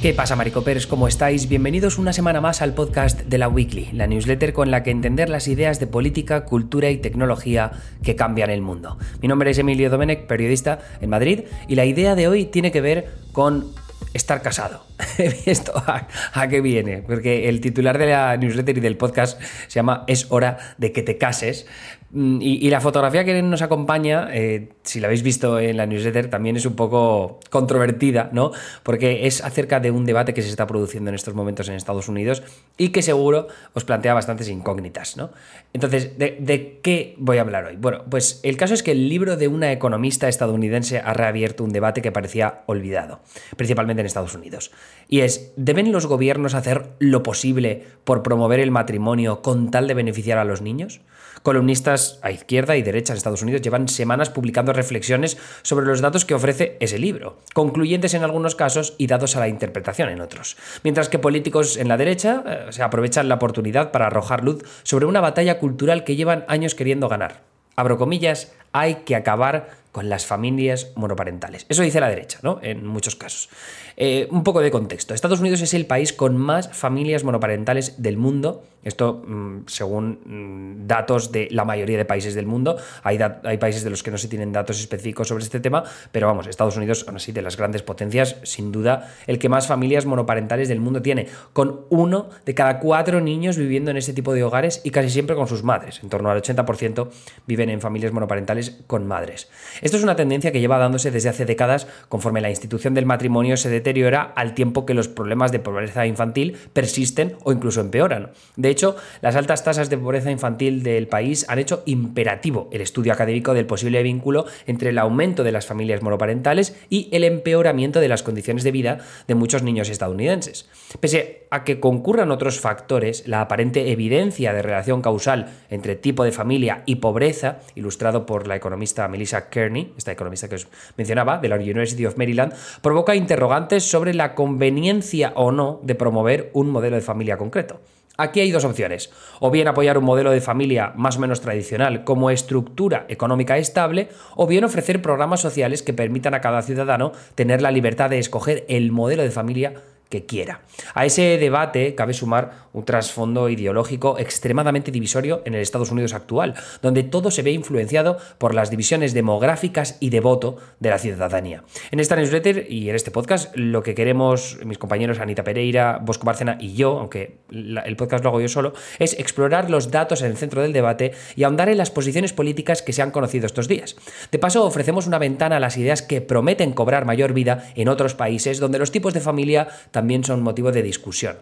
¿Qué pasa, Maricopers? ¿Cómo estáis? Bienvenidos una semana más al podcast de la Weekly, la newsletter con la que entender las ideas de política, cultura y tecnología que cambian el mundo. Mi nombre es Emilio Domenech, periodista en Madrid, y la idea de hoy tiene que ver con estar casado. ¿Esto a, qué viene? Porque el titular de la newsletter y del podcast se llama Es hora de que te cases. Mm, y, la fotografía que nos acompaña, eh, si la habéis visto en la newsletter, también es un poco controvertida, ¿no? Porque es acerca de un debate que se está produciendo en estos momentos en Estados Unidos y que seguro os plantea bastantes incógnitas, ¿no? Entonces, ¿de, de qué voy a hablar hoy? Bueno, pues el caso es que el libro de una economista estadounidense ha reabierto un debate que parecía olvidado, principalmente en Estados Unidos. Y es, ¿deben los gobiernos hacer lo posible por promover el matrimonio con tal de beneficiar a los niños? Columnistas a izquierda y derecha en Estados Unidos llevan semanas publicando reflexiones sobre los datos que ofrece ese libro, concluyentes en algunos casos y dados a la interpretación en otros. Mientras que políticos en la derecha eh, se aprovechan la oportunidad para arrojar luz sobre una batalla cultural que llevan años queriendo ganar. Abro comillas, hay que acabar con las familias monoparentales. Eso dice la derecha, ¿no? En muchos casos. Eh, un poco de contexto. Estados Unidos es el país con más familias monoparentales del mundo. Esto mmm, según mmm, datos de la mayoría de países del mundo. Hay, hay, países de los que no se tienen datos específicos sobre este tema, pero vamos, Estados Unidos, aún así, de las grandes potencias, sin duda, el que más familias monoparentales del mundo tiene, con uno de cada cuatro niños viviendo en este tipo de hogares y casi siempre con sus madres. En torno al 80% viven en familias monoparentales con madres. Esto es una tendencia que lleva dándose desde hace décadas conforme la institución del matrimonio se deteriora al tiempo que los problemas de pobreza infantil persisten o incluso empeoran. De hecho, las altas tasas de pobreza infantil del país han hecho imperativo el estudio académico del posible vínculo entre el aumento de las familias monoparentales y el empeoramiento de las condiciones de vida de muchos niños estadounidenses. Pese a que concurran otros factores, la aparente evidencia de relación causal entre tipo de familia y pobreza, ilustrado por la economista Melissa Kern, esta economista que os mencionaba, de la University of Maryland, provoca interrogantes sobre la conveniencia o no de promover un modelo de familia concreto. Aquí hay dos opciones, o bien apoyar un modelo de familia más o menos tradicional como estructura económica estable, o bien ofrecer programas sociales que permitan a cada ciudadano tener la libertad de escoger el modelo de familia que quiera. A ese debate cabe sumar un trasfondo ideológico extremadamente divisorio en el Estados Unidos actual, donde todo se ve influenciado por las divisiones demográficas y de voto de la ciudadanía. En esta newsletter y en este podcast, lo que queremos mis compañeros Anita Pereira, Bosco Bárcena y yo, aunque el podcast lo hago yo solo, es explorar los datos en el centro del debate y ahondar en las posiciones políticas que se han conocido estos días. De paso, ofrecemos una ventana a las ideas que prometen cobrar mayor vida en otros países donde los tipos de familia también son motivo de discusión.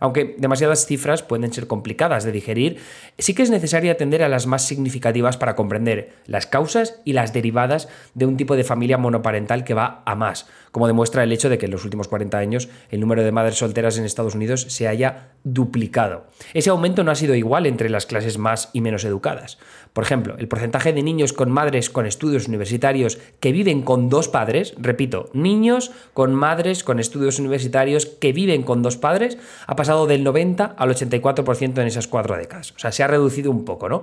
Aunque demasiadas cifras pueden ser complicadas de digerir, sí que es necesario atender a las más significativas para comprender las causas y las derivadas de un tipo de familia monoparental que va a más, como demuestra el hecho de que en los últimos 40 años el número de madres solteras en Estados Unidos se haya duplicado. Ese aumento no ha sido igual entre las clases más y menos educadas. Por ejemplo, el porcentaje de niños con madres con estudios universitarios que viven con dos padres, repito, niños con madres con estudios universitarios que viven con dos padres, ha pasado del 90 al 84% en esas cuatro décadas. O sea, se ha reducido un poco, ¿no?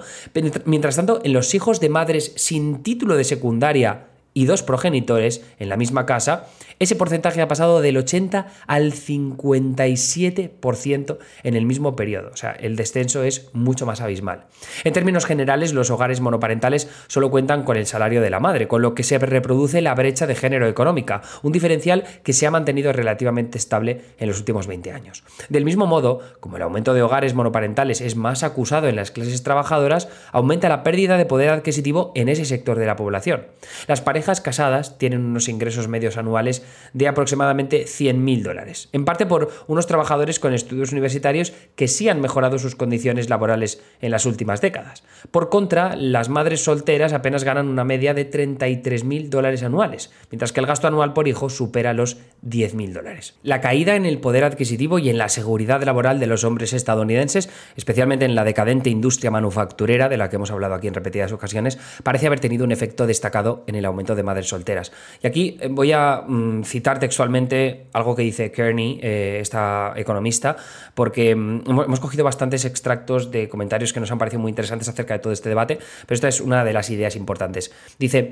Mientras tanto, en los hijos de madres sin título de secundaria y dos progenitores en la misma casa, ese porcentaje ha pasado del 80 al 57% en el mismo periodo. O sea, el descenso es mucho más abismal. En términos generales, los hogares monoparentales solo cuentan con el salario de la madre, con lo que se reproduce la brecha de género económica, un diferencial que se ha mantenido relativamente estable en los últimos 20 años. Del mismo modo, como el aumento de hogares monoparentales es más acusado en las clases trabajadoras, aumenta la pérdida de poder adquisitivo en ese sector de la población. Las casadas tienen unos ingresos medios anuales de aproximadamente 100.000 dólares, en parte por unos trabajadores con estudios universitarios que sí han mejorado sus condiciones laborales en las últimas décadas. Por contra, las madres solteras apenas ganan una media de 33.000 dólares anuales, mientras que el gasto anual por hijo supera los 10.000 dólares. La caída en el poder adquisitivo y en la seguridad laboral de los hombres estadounidenses, especialmente en la decadente industria manufacturera de la que hemos hablado aquí en repetidas ocasiones, parece haber tenido un efecto destacado en el aumento de madres solteras. Y aquí eh, voy a mm, citar textualmente algo que dice Kearney, eh, esta economista, porque mm, hemos cogido bastantes extractos de comentarios que nos han parecido muy interesantes acerca de todo este debate, pero esta es una de las ideas importantes. Dice,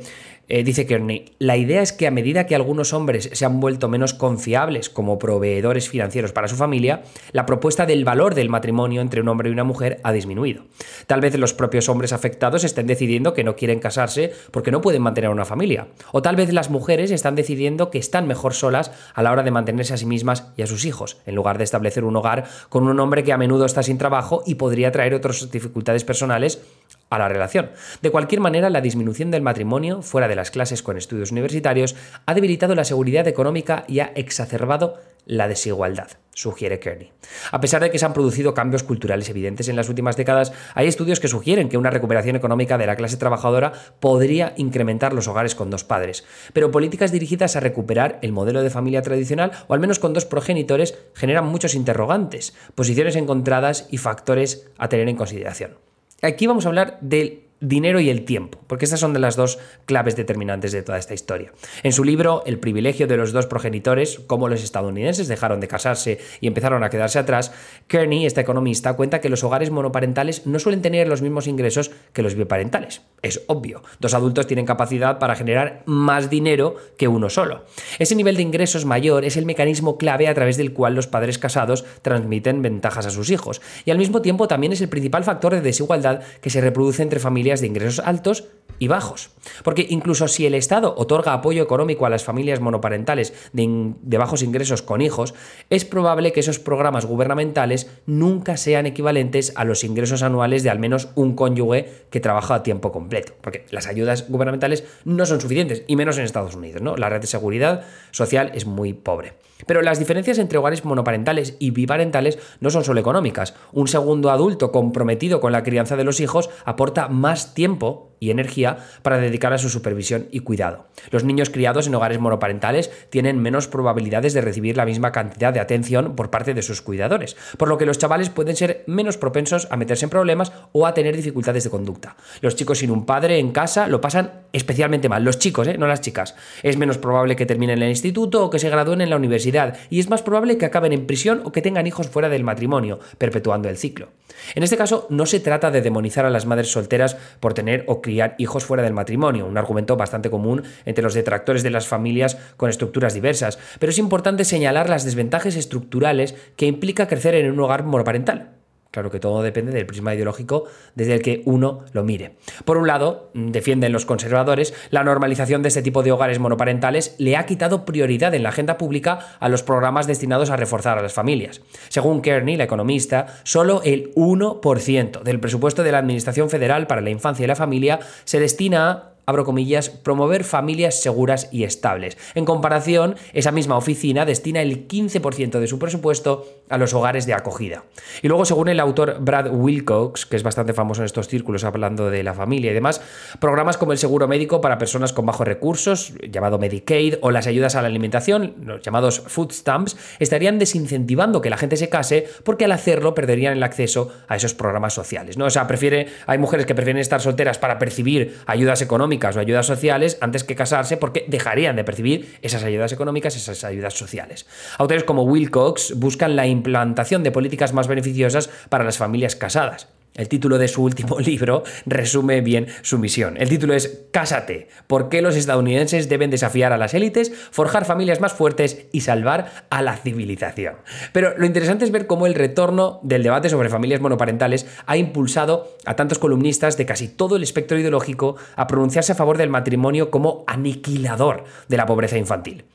Eh, dice Kearney, la idea es que a medida que algunos hombres se han vuelto menos confiables como proveedores financieros para su familia, la propuesta del valor del matrimonio entre un hombre y una mujer ha disminuido. Tal vez los propios hombres afectados estén decidiendo que no quieren casarse porque no pueden mantener una familia. O tal vez las mujeres están decidiendo que están mejor solas a la hora de mantenerse a sí mismas y a sus hijos, en lugar de establecer un hogar con un hombre que a menudo está sin trabajo y podría traer otras dificultades personales a la relación. De cualquier manera, la disminución del matrimonio fuera de las clases con estudios universitarios ha debilitado la seguridad económica y ha exacerbado la desigualdad, sugiere Kearney. A pesar de que se han producido cambios culturales evidentes en las últimas décadas, hay estudios que sugieren que una recuperación económica de la clase trabajadora podría incrementar los hogares con dos padres, pero políticas dirigidas a recuperar el modelo de familia tradicional o al menos con dos progenitores generan muchos interrogantes, posiciones encontradas y factores a tener en consideración. Aquí vamos a hablar del dinero y el tiempo, porque estas son de las dos claves determinantes de toda esta historia. En su libro El privilegio de los dos progenitores, cómo los estadounidenses dejaron de casarse y empezaron a quedarse atrás, Kearney, este economista, cuenta que los hogares monoparentales no suelen tener los mismos ingresos que los biparentales. Es obvio, dos adultos tienen capacidad para generar más dinero que uno solo. Ese nivel de ingresos mayor es el mecanismo clave a través del cual los padres casados transmiten ventajas a sus hijos, y al mismo tiempo también es el principal factor de desigualdad que se reproduce entre familias de ingresos altos y bajos. Porque incluso si el Estado otorga apoyo económico a las familias monoparentales de, bajos ingresos con hijos, es probable que esos programas gubernamentales nunca sean equivalentes a los ingresos anuales de al menos un cónyuge que trabaja a tiempo completo. Porque las ayudas gubernamentales no son suficientes, y menos en Estados Unidos. ¿no? La red de seguridad social es muy pobre. Pero las diferencias entre hogares monoparentales y biparentales no son solo económicas. Un segundo adulto comprometido con la crianza de los hijos aporta más tiempo y energía para dedicar a su supervisión y cuidado. Los niños criados en hogares monoparentales tienen menos probabilidades de recibir la misma cantidad de atención por parte de sus cuidadores, por lo que los chavales pueden ser menos propensos a meterse en problemas o a tener dificultades de conducta. Los chicos sin un padre en casa lo pasan especialmente mal, los chicos, ¿eh? no las chicas. Es menos probable que terminen el instituto o que se gradúen en la universidad y es más probable que acaben en prisión o que tengan hijos fuera del matrimonio, perpetuando el ciclo. En este caso, no se trata de demonizar a las madres solteras por tener o hijos fuera del matrimonio, un argumento bastante común entre los detractores de las familias con estructuras diversas, pero es importante señalar las desventajas estructurales que implica crecer en un hogar monoparental. Claro que todo depende del prisma ideológico desde el que uno lo mire. Por un lado, defienden los conservadores, la normalización de este tipo de hogares monoparentales le ha quitado prioridad en la agenda pública a los programas destinados a reforzar a las familias. Según Kearney, la economista, solo el 1% del presupuesto de la Administración Federal para la Infancia y la Familia se destina a abro comillas, promover familias seguras y estables. En comparación, esa misma oficina destina el 15% de su presupuesto a los hogares de acogida. Y luego, según el autor Brad Wilcox, que es bastante famoso en estos círculos hablando de la familia y demás, programas como el seguro médico para personas con bajos recursos, llamado Medicaid, o las ayudas a la alimentación, los llamados food stamps, estarían desincentivando que la gente se case porque al hacerlo perderían el acceso a esos programas sociales. ¿no? O sea, prefiere, hay mujeres que prefieren estar solteras para percibir ayudas económicas o ayudas sociales antes que casarse porque dejarían de percibir esas ayudas económicas, esas ayudas sociales. Autores como Wilcox buscan la implantación de políticas más beneficiosas para las familias casadas. El título de su último libro resume bien su misión. El título es Cásate, ¿por qué los estadounidenses deben desafiar a las élites, forjar familias más fuertes y salvar a la civilización? Pero lo interesante es ver cómo el retorno del debate sobre familias monoparentales ha impulsado a tantos columnistas de casi todo el espectro ideológico a pronunciarse a favor del matrimonio como aniquilador de la pobreza infantil.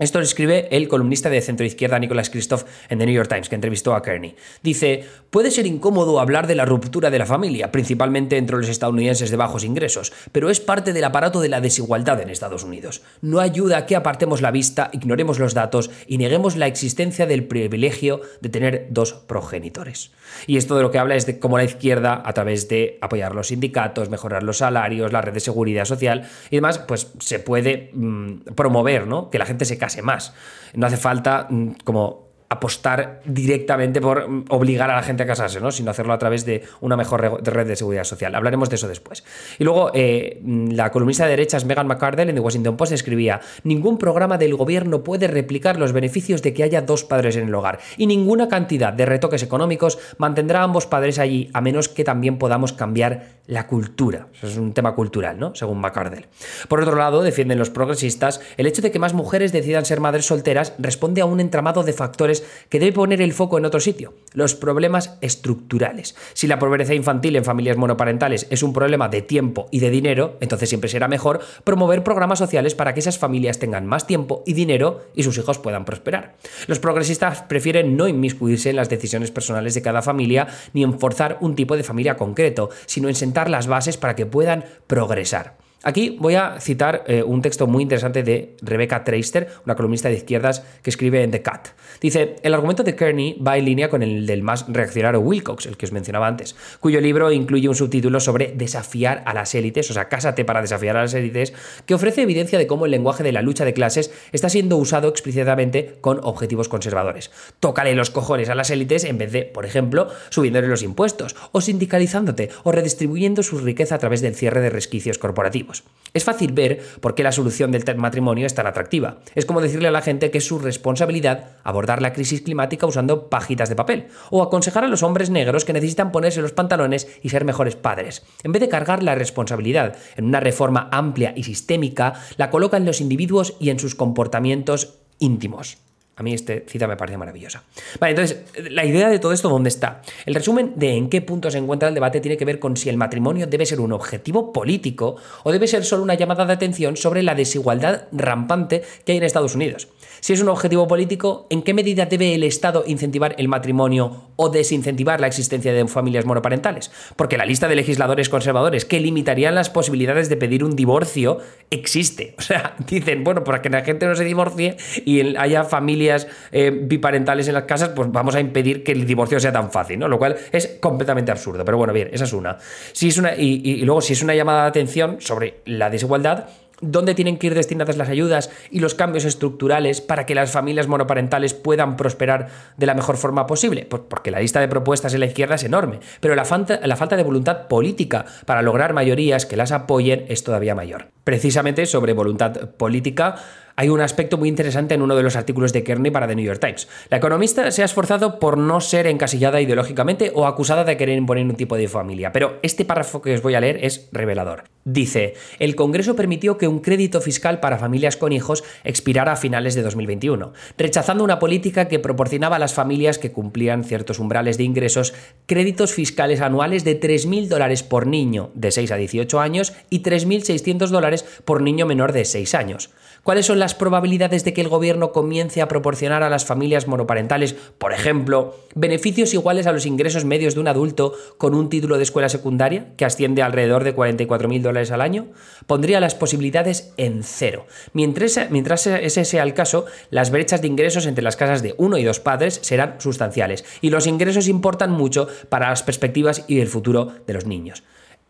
Esto lo escribe el columnista de centro izquierda Nicholas Christoph en The New York Times, que entrevistó a Kearney. Dice, puede ser incómodo hablar de la ruptura de la familia, principalmente entre los estadounidenses de bajos ingresos, pero es parte del aparato de la desigualdad en Estados Unidos. No ayuda a que apartemos la vista, ignoremos los datos y neguemos la existencia del privilegio de tener dos progenitores. Y esto de lo que habla es de cómo la izquierda, a través de apoyar los sindicatos, mejorar los salarios, la red de seguridad social y demás, pues se puede mm, promover ¿no? que la gente se case más. No hace falta mm, como apostar directamente por obligar a la gente a casarse, ¿no? sino hacerlo a través de una mejor red de seguridad social. Hablaremos de eso después. Y luego, eh, la columnista de derechas Megan McCardell en The Washington Post escribía: Ningún programa del gobierno puede replicar los beneficios de que haya dos padres en el hogar, y ninguna cantidad de retoques económicos mantendrá a ambos padres allí, a menos que también podamos cambiar la cultura. Eso es un tema cultural, ¿no? Según McCardell. Por otro lado, defienden los progresistas el hecho de que más mujeres decidan ser madres solteras responde a un entramado de factores que debe poner el foco en otro sitio, los problemas estructurales. Si la pobreza infantil en familias monoparentales es un problema de tiempo y de dinero, entonces siempre será mejor promover programas sociales para que esas familias tengan más tiempo y dinero y sus hijos puedan prosperar. Los progresistas prefieren no inmiscuirse en las decisiones personales de cada familia ni en forzar un tipo de familia concreto, sino en sentar las bases para que puedan progresar. Aquí voy a citar eh, un texto muy interesante de Rebecca Traister, una columnista de izquierdas que escribe en The Cut. Dice, el argumento de Kearney va en línea con el del más reaccionario Wilcox, el que os mencionaba antes, cuyo libro incluye un subtítulo sobre desafiar a las élites, o sea, cásate para desafiar a las élites, que ofrece evidencia de cómo el lenguaje de la lucha de clases está siendo usado explícitamente con objetivos conservadores. Tócale los cojones a las élites en vez de, por ejemplo, subiéndole los impuestos, o sindicalizándote, o redistribuyendo su riqueza a través del cierre de resquicios corporativos. Es fácil ver por qué la solución del matrimonio es tan atractiva. Es como decirle a la gente que es su responsabilidad abordar la crisis climática usando pajitas de papel, o aconsejar a los hombres negros que necesitan ponerse los pantalones y ser mejores padres. En vez de cargar la responsabilidad en una reforma amplia y sistémica, la coloca en los individuos y en sus comportamientos íntimos. A mí esta cita me parece maravillosa. Vale, entonces, la idea de todo esto, ¿dónde está? El resumen de en qué punto se encuentra el debate tiene que ver con si el matrimonio debe ser un objetivo político o debe ser solo una llamada de atención sobre la desigualdad rampante que hay en Estados Unidos. Si es un objetivo político, ¿en qué medida debe el Estado incentivar el matrimonio o desincentivar la existencia de familias monoparentales? Porque la lista de legisladores conservadores que limitarían las posibilidades de pedir un divorcio existe. O sea, dicen, bueno, para que la gente no se divorcie y haya familias eh, biparentales en las casas, pues vamos a impedir que el divorcio sea tan fácil, ¿no? Lo cual es completamente absurdo. Pero bueno, bien, esa es una. Si es una y, y luego, si es una llamada de atención sobre la desigualdad, dónde tienen que ir destinadas las ayudas y los cambios estructurales para que las familias monoparentales puedan prosperar de la mejor forma posible? Pues porque la lista de propuestas en la izquierda es enorme, pero la falta, la falta de voluntad política para lograr mayorías que las apoyen es todavía mayor. Precisamente sobre voluntad política, hay un aspecto muy interesante en uno de los artículos de Kearney para The New York Times. La economista se ha esforzado por no ser encasillada ideológicamente o acusada de querer imponer un tipo de familia, pero este párrafo que os voy a leer es revelador. Dice, el Congreso permitió que un crédito fiscal para familias con hijos expirara a finales de 2021, rechazando una política que proporcionaba a las familias que cumplían ciertos umbrales de ingresos créditos fiscales anuales de 3.000 dólares por niño de 6 a 18 años y 3.600 dólares por niño menor de 6 años. ¿Cuáles son las probabilidades de que el gobierno comience a proporcionar a las familias monoparentales, por ejemplo, beneficios iguales a los ingresos medios de un adulto con un título de escuela secundaria, que asciende alrededor de 44.000 dólares al año? Pondría las posibilidades en cero. Mientras, mientras ese sea el caso, las brechas de ingresos entre las casas de uno y dos padres serán sustanciales, y los ingresos importan mucho para las perspectivas y el futuro de los niños.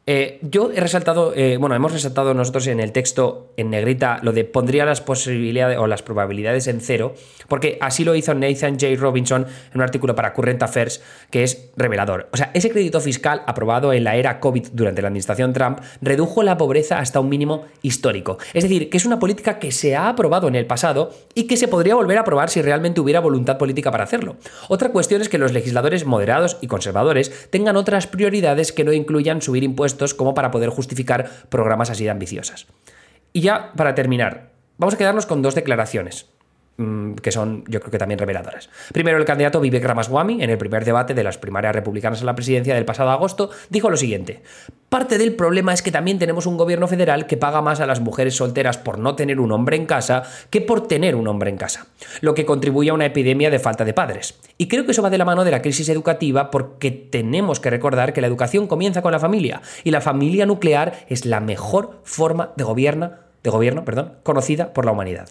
Eh, yo he resaltado, eh, bueno, hemos resaltado nosotros en el texto en negrita lo de pondría las posibilidades o las probabilidades en cero, porque así lo hizo Nathan J. Robinson en un artículo para Current Affairs que es revelador. O sea, ese crédito fiscal aprobado en la era COVID durante la administración Trump redujo la pobreza hasta un mínimo histórico. Es decir, que es una política que se ha aprobado en el pasado y que se podría volver a aprobar si realmente hubiera voluntad política para hacerlo. Otra cuestión es que los legisladores moderados y conservadores tengan otras prioridades que no incluyan subir impuestos como para poder justificar programas así de ambiciosas. Y ya para terminar, vamos a quedarnos con dos declaraciones. Mm, que son yo creo que también reveladoras. Primero, el candidato Vivek Ramaswamy, en el primer debate de las primarias republicanas a la presidencia del pasado agosto, dijo lo siguiente. Parte del problema es que también tenemos un gobierno federal que paga más a las mujeres solteras por no tener un hombre en casa que por tener un hombre en casa, lo que contribuye a una epidemia de falta de padres. Y creo que eso va de la mano de la crisis educativa porque tenemos que recordar que la educación comienza con la familia y la familia nuclear es la mejor forma de, gobierno, de gobierno perdón, conocida por la humanidad.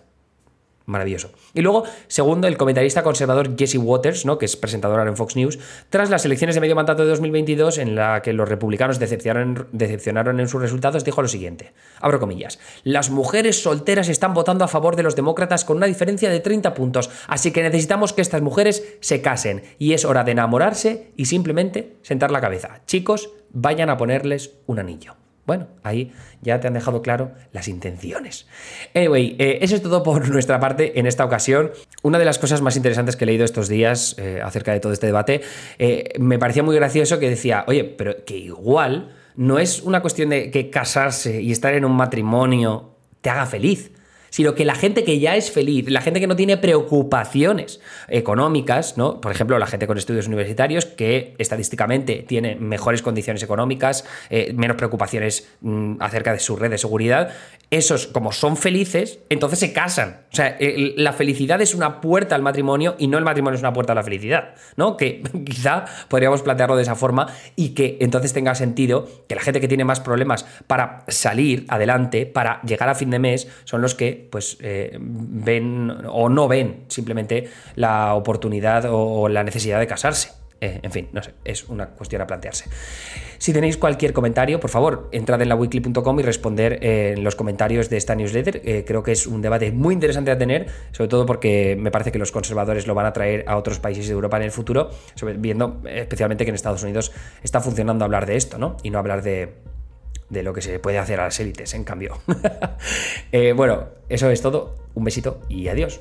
Maravilloso. Y luego, segundo, el comentarista conservador Jesse Waters, ¿no? que es presentador en Fox News, tras las elecciones de medio mandato de 2022, en la que los republicanos decepcionaron, decepcionaron en sus resultados, dijo lo siguiente, abro comillas, las mujeres solteras están votando a favor de los demócratas con una diferencia de 30 puntos, así que necesitamos que estas mujeres se casen y es hora de enamorarse y simplemente sentar la cabeza. Chicos, vayan a ponerles un anillo. Bueno, ahí ya te han dejado claro las intenciones. Anyway, eh, eso es todo por nuestra parte en esta ocasión. Una de las cosas más interesantes que he leído estos días eh, acerca de todo este debate, eh, me parecía muy gracioso que decía, oye, pero que igual no es una cuestión de que casarse y estar en un matrimonio te haga feliz sino que la gente que ya es feliz, la gente que no tiene preocupaciones económicas, ¿no? Por ejemplo, la gente con estudios universitarios que estadísticamente tiene mejores condiciones económicas, eh, menos preocupaciones mm, acerca de su red de seguridad, esos como son felices, entonces se casan. O sea, la felicidad es una puerta al matrimonio y no el matrimonio es una puerta a la felicidad, ¿no? Que quizá podríamos plantearlo de esa forma y que entonces tenga sentido que la gente que tiene más problemas para salir adelante, para llegar a fin de mes, son los que pues eh, ven o no ven simplemente la oportunidad o la necesidad de casarse. Eh, en fin, no sé, es una cuestión a plantearse. Si tenéis cualquier comentario, por favor, entrad en la weekly.com y responder en los comentarios de esta newsletter. Eh, creo que es un debate muy interesante a tener, sobre todo porque me parece que los conservadores lo van a traer a otros países de Europa en el futuro, viendo especialmente que en Estados Unidos está funcionando hablar de esto, ¿no? Y no hablar de, de lo que se puede hacer a las élites, en cambio. Eh, bueno, eso es todo. Un besito y adiós.